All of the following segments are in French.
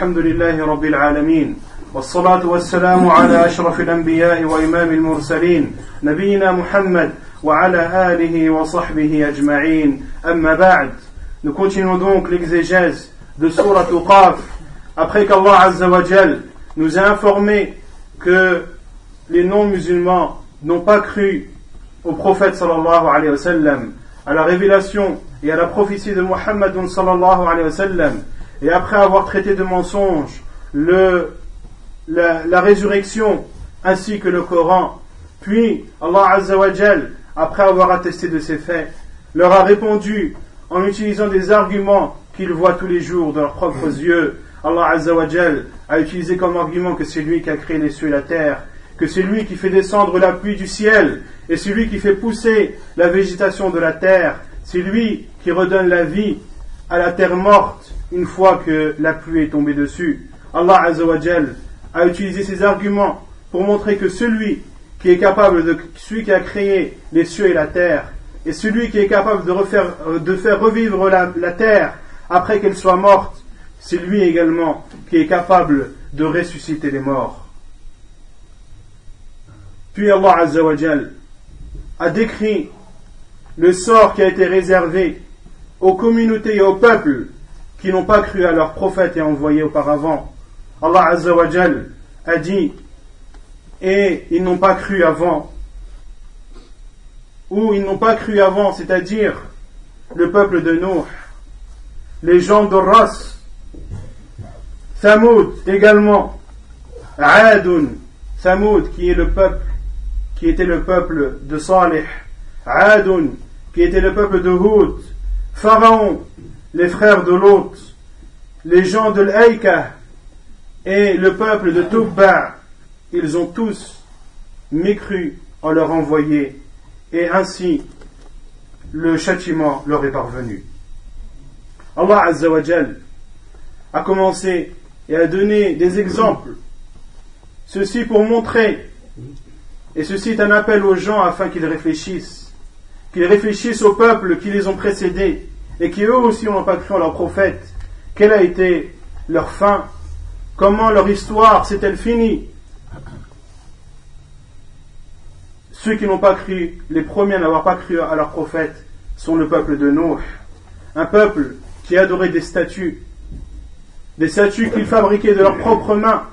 الحمد لله رب العالمين والصلاة والسلام على أشرف الأنبياء وإمام المرسلين نبينا محمد وعلى آله وصحبه أجمعين أما بعد Nous continuons donc l'exégèse de Surat Qaf après qu'Allah Azza wa Jal nous a informé que les non-musulmans n'ont pas cru au prophète sallallahu alayhi wa sallam, à la révélation et à la prophétie de Muhammad sallallahu alayhi wa sallam, et après avoir traité de mensonge le, la, la, résurrection ainsi que le Coran, puis Allah Azza wa Jal, après avoir attesté de ces faits, leur a répondu en utilisant des arguments qu'ils voient tous les jours de leurs propres yeux. Allah Azza wa Jal a utilisé comme argument que c'est lui qui a créé les cieux et la terre, que c'est lui qui fait descendre la pluie du ciel, et c'est lui qui fait pousser la végétation de la terre, c'est lui qui redonne la vie à la terre morte une fois que la pluie est tombée dessus. Allah Azzawajal a utilisé ces arguments pour montrer que celui qui est capable de, celui qui a créé les cieux et la terre, et celui qui est capable de, refaire, de faire revivre la, la terre après qu'elle soit morte, c'est lui également qui est capable de ressusciter les morts. Puis Allah Azzawajal a décrit le sort qui a été réservé aux communautés et aux peuples qui n'ont pas cru à leurs prophètes et envoyés auparavant. Allah Azzawajal a dit et ils n'ont pas cru avant ou ils n'ont pas cru avant, c'est-à-dire le peuple de Nuh, les gens de Ras, Thamoud également, Adun, Thamoud qui est le peuple qui était le peuple de Salih, Adun, qui était le peuple de Houd, Pharaon, les frères de Lot, les gens de l'Aïka et le peuple de Tubba, ils ont tous mécru en leur envoyé, et ainsi le châtiment leur est parvenu. Allah Azzawajal a commencé et a donné des exemples, ceci pour montrer et ceci est un appel aux gens afin qu'ils réfléchissent, qu'ils réfléchissent aux peuples qui les ont précédés et qui eux aussi n'ont pas cru en leur prophète. Quelle a été leur fin? Comment leur histoire s'est-elle finie? Ceux qui n'ont pas cru, les premiers à n'avoir pas cru à leur prophète, sont le peuple de Noé. Un peuple qui adorait des statues, des statues qu'ils fabriquaient de leurs propres mains.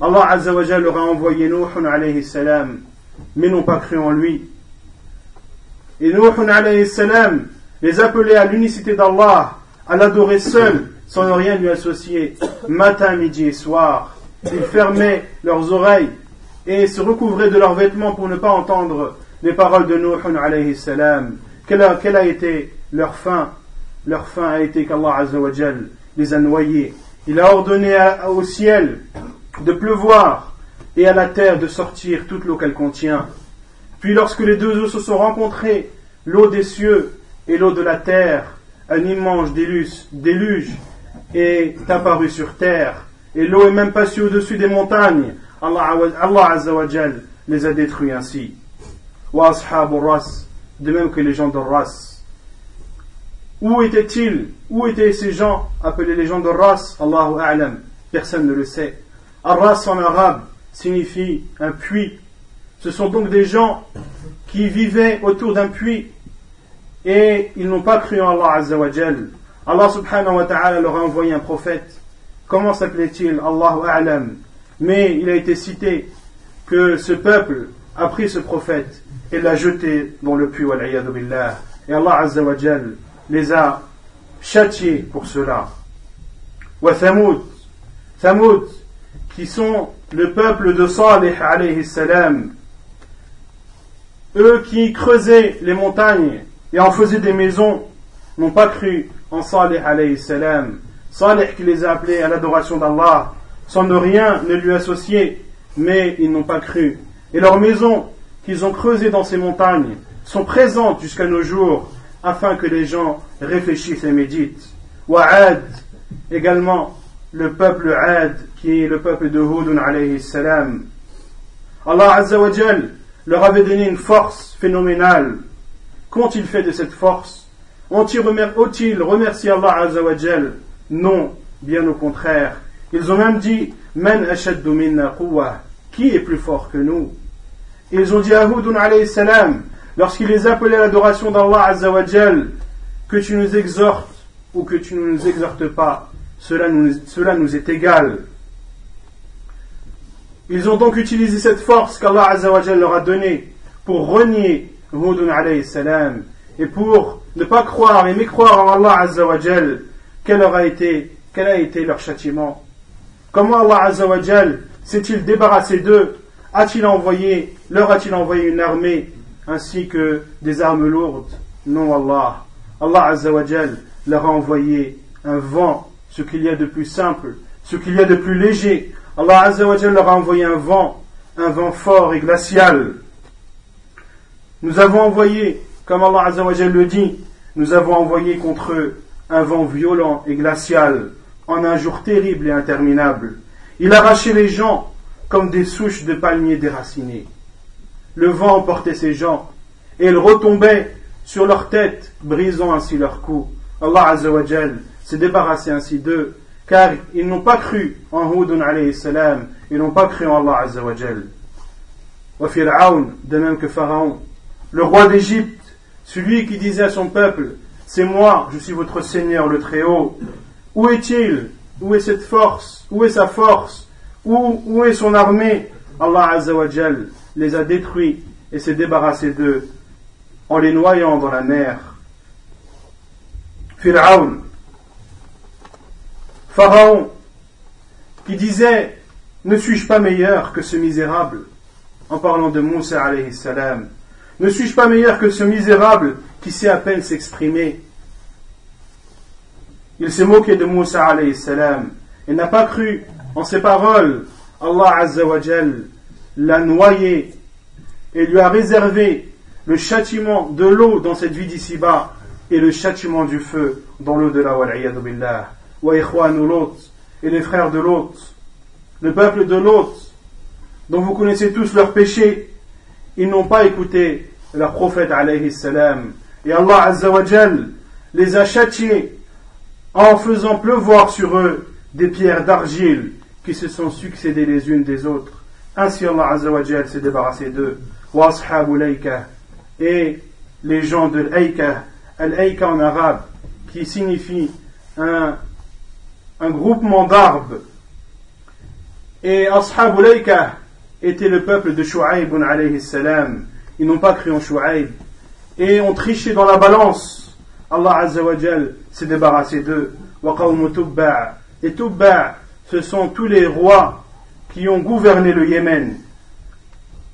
Allah Azzawajal leur a envoyé Nuh alayhi salam mais n'ont pas cru en lui. Et Nuh salam les appelait à l'unicité d'Allah, à l'adorer seul, sans ne rien lui associer, matin, midi et soir. Ils fermaient leurs oreilles et se recouvraient de leurs vêtements pour ne pas entendre les paroles de Nuh alayhi salam. Quelle a, quelle a été leur fin? Leur fin a été qu'Allah les a noyés. Il a ordonné au ciel de pleuvoir et à la terre de sortir toute l'eau qu'elle contient. Puis lorsque les deux eaux se sont rencontrées, l'eau des cieux et l'eau de la terre, un immense déluge, est apparu sur terre, et l'eau est même passée au-dessus des montagnes. Allah, Allah les a détruits ainsi. De même que les gens de Ras. Où étaient-ils? Où étaient ces gens appelés les gens de Ras? Allahu A'lam. Personne ne le sait. Arras en arabe, signifie un puits. Ce sont donc des gens qui vivaient autour d'un puits et ils n'ont pas cru en Allah Azzawajal. Allah subhanahu wa ta'ala leur a envoyé un prophète. Comment s'appelait-il? Allahu A'lam. Mais il a été cité que ce peuple a pris ce prophète et l'a jeté dans le puits. Billah. Et Allah Azzawajal les a châtiés pour cela. Wa Thamoud. Thamoud, qui sont le peuple de Salih alayhi salam, eux qui creusaient les montagnes et en faisaient des maisons, n'ont pas cru en Salih alayhi salam. Salih qui les a appelés à l'adoration d'Allah, sans ne rien ne lui associer, mais ils n'ont pas cru. Et leurs maisons qu'ils ont creusées dans ces montagnes sont présentes jusqu'à nos jours, afin que les gens réfléchissent et méditent. Wa'ad, également, le peuple Ad, qui est le peuple de Hud alayhi salam. Allah Azza wa leur avait donné une force phénoménale. Qu'ont-ils fait de cette force Ont-ils remercié Allah Azza wa Non, bien au contraire. Ils ont même dit ashaddu minna Qui est plus fort que nous? Ils ont dit à Hudun salam, lorsqu'il les appelait à l'adoration d'Allah azawajal, que tu nous exhortes ou que tu ne nous exhortes pas, cela nous, est égal. Ils ont donc utilisé cette force qu'Allah azawajal leur a donnée pour renier Et pour ne pas croire et mécroire en Allah azawajal, quel aura été, quel a été leur châtiment Comment Allah azawajal s'est-il débarrassé d'eux? A-t-il envoyé, leur a-t-il envoyé une armée ainsi que des armes lourdes? Non, Allah. Allah Azzawajal leur a envoyé un vent, ce qu'il y a de plus simple, ce qu'il y a de plus léger. Allah Azzawajal leur a envoyé un vent, un vent fort et glacial. Nous avons envoyé, comme Allah Azzawajal le dit, nous avons envoyé contre eux un vent violent et glacial en un jour terrible et interminable. Il arrachait les gens comme des souches de palmiers déracinés. Le vent emportait ces gens et ils retombaient sur leur tête, brisant ainsi leur cou. Allah Azzawajal s'est débarrassé ainsi d'eux, car ils n'ont pas cru en Hudun alayhi salam, ils n'ont pas cru en Allah Azzawajal. Wa Fir'aun, de même que Pharaon, le roi d'Égypte, celui qui disait à son peuple, c'est moi, je suis votre Seigneur le Très-Haut. Où est-il? Où est cette force? Où est sa force? Où, est son armée Allah Azzawajal les a détruits et s'est débarrassé d'eux en les noyant dans la mer. Pharaon, Pharaon, qui disait Ne suis-je pas meilleur que ce misérable? En parlant de Moussa alayhi salam. Ne suis-je pas meilleur que ce misérable qui sait à peine s'exprimer? Il s'est moqué de Moussa alayhi salam. Il n'a pas cru en ses paroles. Allah Azzawajal l'a noyé et lui a réservé le châtiment de l'eau dans cette vie d'ici-bas et le châtiment du feu dans l'au-delà. Wa et les frères de l'autre, le peuple de l'autre, dont vous connaissez tous leurs péchés, ils n'ont pas écouté leur prophète alayhi salam. Et Allah Azzawajal les a châtiés en faisant pleuvoir sur eux des pierres d'argile qui se sont succédées les unes des autres. Ainsi Allah Azzawajal s'est débarrassé d'eux. Et les gens de l'Aïka, l'Aïka en arabe, qui signifie un, un groupement d'arbres. Et Ashab était le peuple de Shu'aib alayhi salam. Ils n'ont pas cru en Shu'aib. Et ont triché dans la balance. Allah Azzawajal s'est débarrassé d'eux. Et Tubba, ce sont tous les rois qui ont gouverné le Yémen.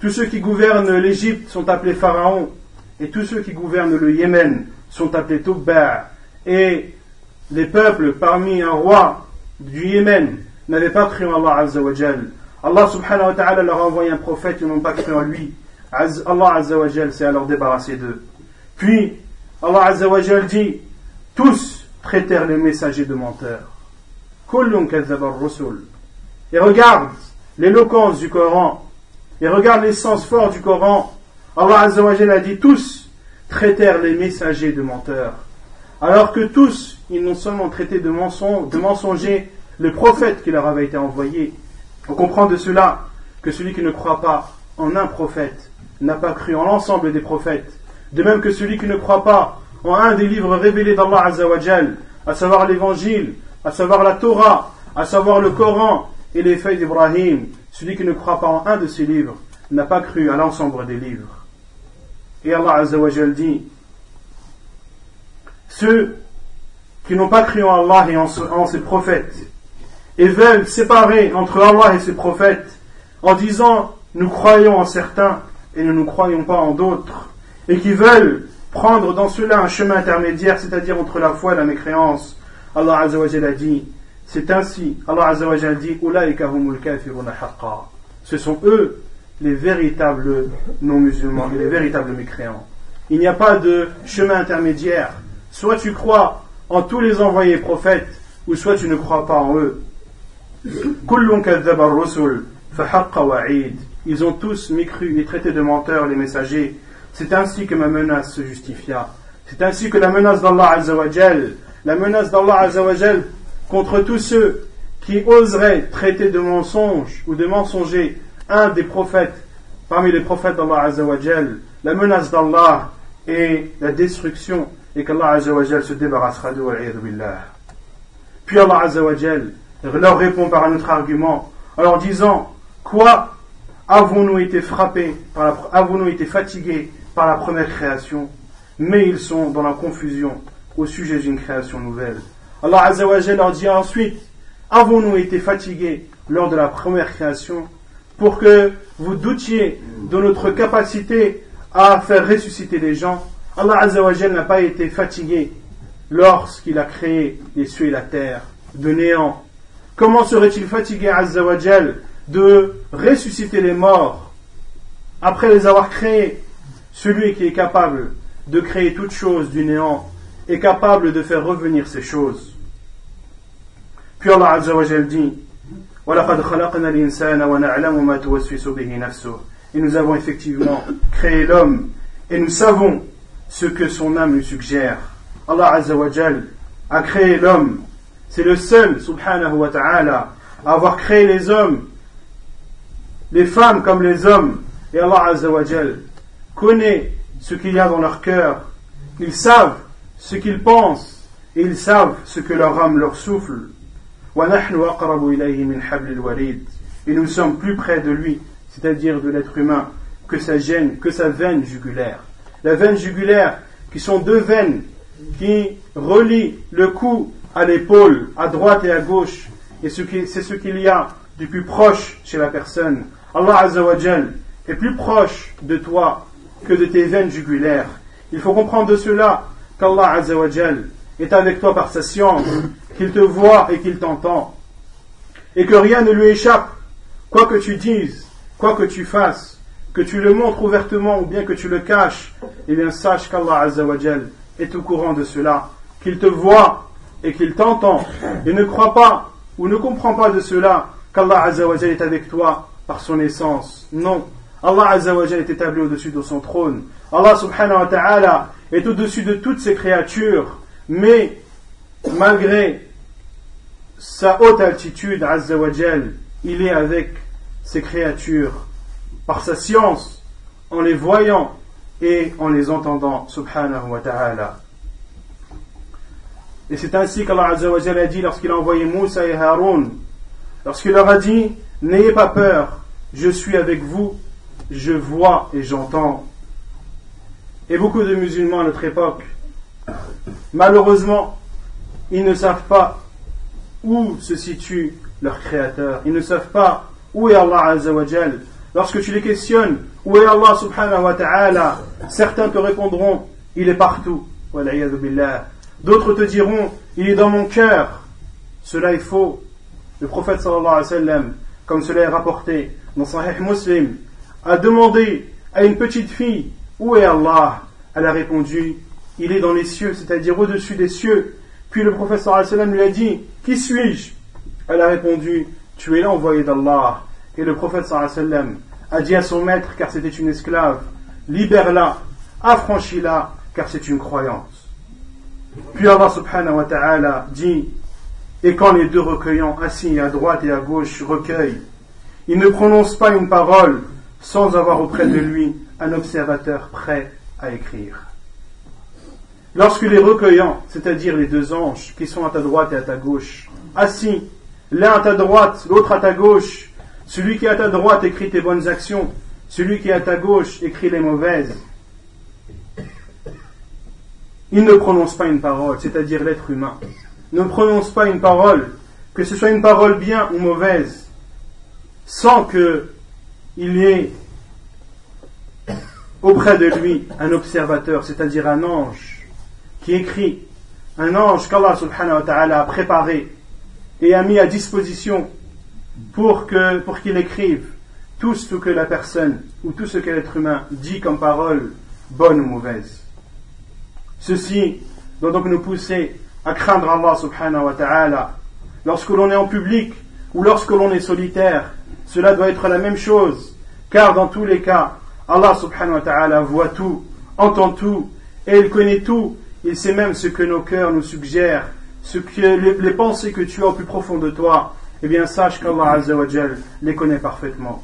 Tous ceux qui gouvernent l'Égypte sont appelés pharaons, et tous ceux qui gouvernent le Yémen sont appelés Tubba. Et les peuples parmi un roi du Yémen n'avaient pas cru en Allah Azzawajal. Allah subhanahu wa ta'ala leur a envoyé un prophète, ils n'ont pas cru en lui. Allah Azzawajal s'est alors débarrassé d'eux. Puis, Allah Azzawajal dit, tous traitèrent les messagers de menteurs. Et regarde l'éloquence du Coran, et regarde l'essence forte du Coran. Allah Azzawajal a dit tous traitèrent les messagers de menteurs. Alors que tous, ils n'ont seulement traité de, de mensongers le prophète qui leur avait été envoyé. On comprend de cela que celui qui ne croit pas en un prophète n'a pas cru en l'ensemble des prophètes. De même que celui qui ne croit pas en un des livres révélés d'Allah Azzawajal, à savoir l'évangile, à savoir la Torah, à savoir le Coran et les feuilles d'Ibrahim, celui qui ne croit pas en un de ces livres n'a pas cru à l'ensemble des livres. Et Allah Azzawajal dit Ceux qui n'ont pas cru en Allah et en, en ses prophètes et veulent séparer entre Allah et ses prophètes en disant nous croyons en certains et ne nous croyons pas en d'autres et qui veulent prendre dans cela un chemin intermédiaire, c'est-à-dire entre la foi et la mécréance. Allah Azzawajal a dit, c'est ainsi, Allah Azzawajal dit, Ce sont eux les véritables non-musulmans, les véritables mécréants. Il n'y a pas de chemin intermédiaire. Soit tu crois en tous les envoyés prophètes, ou soit tu ne crois pas en eux. Ils ont tous mécru et traité de menteurs les messagers. C'est ainsi que ma menace se justifia. C'est ainsi que la menace d'Allah Azzawajal, la menace d'Allah Azzawajal contre tous ceux qui oserait traiter de mensonge ou de mensonger un des prophètes parmi les prophètes d'Allah Azzawajal, la menace d'Allah et la destruction et qu'Allah Azzawajal se débarrassera de billah. Puis Allah Azzawajal leur répond par un autre argument en leur disant Quoi? Avons-nous été fatigués par la première création? Mais ils sont dans la confusion au sujet d'une création nouvelle. Allah Azzawajal leur dit ensuite Avons-nous été fatigués lors de la première création pour que vous doutiez de notre capacité à faire ressusciter les gens? Allah Azzawajal n'a pas été fatigué lorsqu'il a créé les cieux et la terre de néant. Comment serait-il fatigué Azzawajal de ressusciter les morts après les avoir créés Celui qui est capable de créer toutes choses du néant est capable de faire revenir ces choses. Puis Allah Azzawajal dit Et nous avons effectivement créé l'homme et nous savons ce que son âme lui suggère. Allah Azzawajal a créé l'homme. C'est le seul, subhanahu wa ta'ala, à avoir créé les hommes, les femmes comme les hommes. Et Allah Azzawajal connaît ce qu'il y a dans leur cœur. Ils savent ce qu'ils pensent et ils savent ce que leur âme leur souffle. Et nous sommes plus près de lui, c'est-à-dire de l'être humain, que sa gêne, que sa veine jugulaire. La veine jugulaire, qui sont deux veines qui relient le cou à l'épaule, à droite et à gauche, et c'est ce qu'il y a du plus proche chez la personne. Allah Azzawajal est plus proche de toi que de tes veines jugulaires. Il faut comprendre de cela qu'Allah Azzawajal est avec toi par sa science, qu'il te voit et qu'il t'entend, et que rien ne lui échappe, quoi que tu dises, quoi que tu fasses, que tu le montres ouvertement ou bien que tu le caches, eh bien sache qu'Allah Azzawajal est au courant de cela, qu'il te voit et qu'il t'entend, et ne crois pas ou ne comprends pas de cela qu'Allah Azzawajal est avec toi par son essence. Non, Allah Azzawajal est établi au-dessus de son trône. Allah subhanahu wa ta'ala est au-dessus de toutes ses créatures, mais malgré sa haute altitude, Azzawajal, il est avec ses créatures par sa science, en les voyant et en les entendant, subhanahu wa ta'ala. Et c'est ainsi qu'Allah a dit lorsqu'il a envoyé Moussa et Haroun, lorsqu'il leur a dit, n'ayez pas peur, je suis avec vous, je vois et j'entends. Et beaucoup de musulmans à notre époque, malheureusement, ils ne savent pas où se situe leur Créateur. Ils ne savent pas où est Allah Azzawajal. Lorsque tu les questionnes, où est Allah subhanahu wa ta'ala Certains te répondront, il est partout. D'autres te diront, il est dans mon cœur. Cela est faux. Le prophète sallallahu alayhi wa sallam, comme cela est rapporté dans Sahih Muslim, a demandé à une petite fille, où est Allah? Elle a répondu, il est dans les cieux, c'est-à-dire au-dessus des cieux. Puis le prophète sallallahu alayhi wa sallam lui a dit, qui suis-je? Elle a répondu, tu es l'envoyé d'Allah. Et le prophète sallam a dit à son maître, car c'était une esclave, libère-la, affranchis-la, car c'est une croyance. Puis Allah subhanahu wa ta'ala dit, et quand les deux recueillants assis à droite et à gauche recueillent, ils ne prononcent pas une parole sans avoir auprès de lui un observateur prêt à écrire. Lorsque les recueillants, c'est-à-dire les deux anges qui sont à ta droite et à ta gauche, assis, l'un à ta droite, l'autre à ta gauche, celui qui est à ta droite écrit tes bonnes actions, celui qui est à ta gauche écrit les mauvaises. Il ne prononce pas une parole, c'est-à-dire l'être humain. Ne prononce pas une parole, que ce soit une parole bien ou mauvaise, sans que il y ait auprès de lui un observateur, c'est-à-dire un ange, qui écrit, un ange qu'Allah subhanahu wa ta'ala a préparé et a mis à disposition pour pour qu'il écrive tout ce que la personne ou tout ce que l'être humain dit comme parole, bonne ou mauvaise. Ceci doit donc nous pousser à craindre Allah subhanahu wa ta'ala. Lorsque l'on est en public ou lorsque l'on est solitaire, cela doit être la même chose, car dans tous les cas, Allah subhanahu wa ta'ala voit tout, entend tout, et il connaît tout, il sait même ce que nos cœurs nous suggèrent, ce que les pensées que tu as au plus profond de toi, eh bien sache qu'Allah les connaît parfaitement.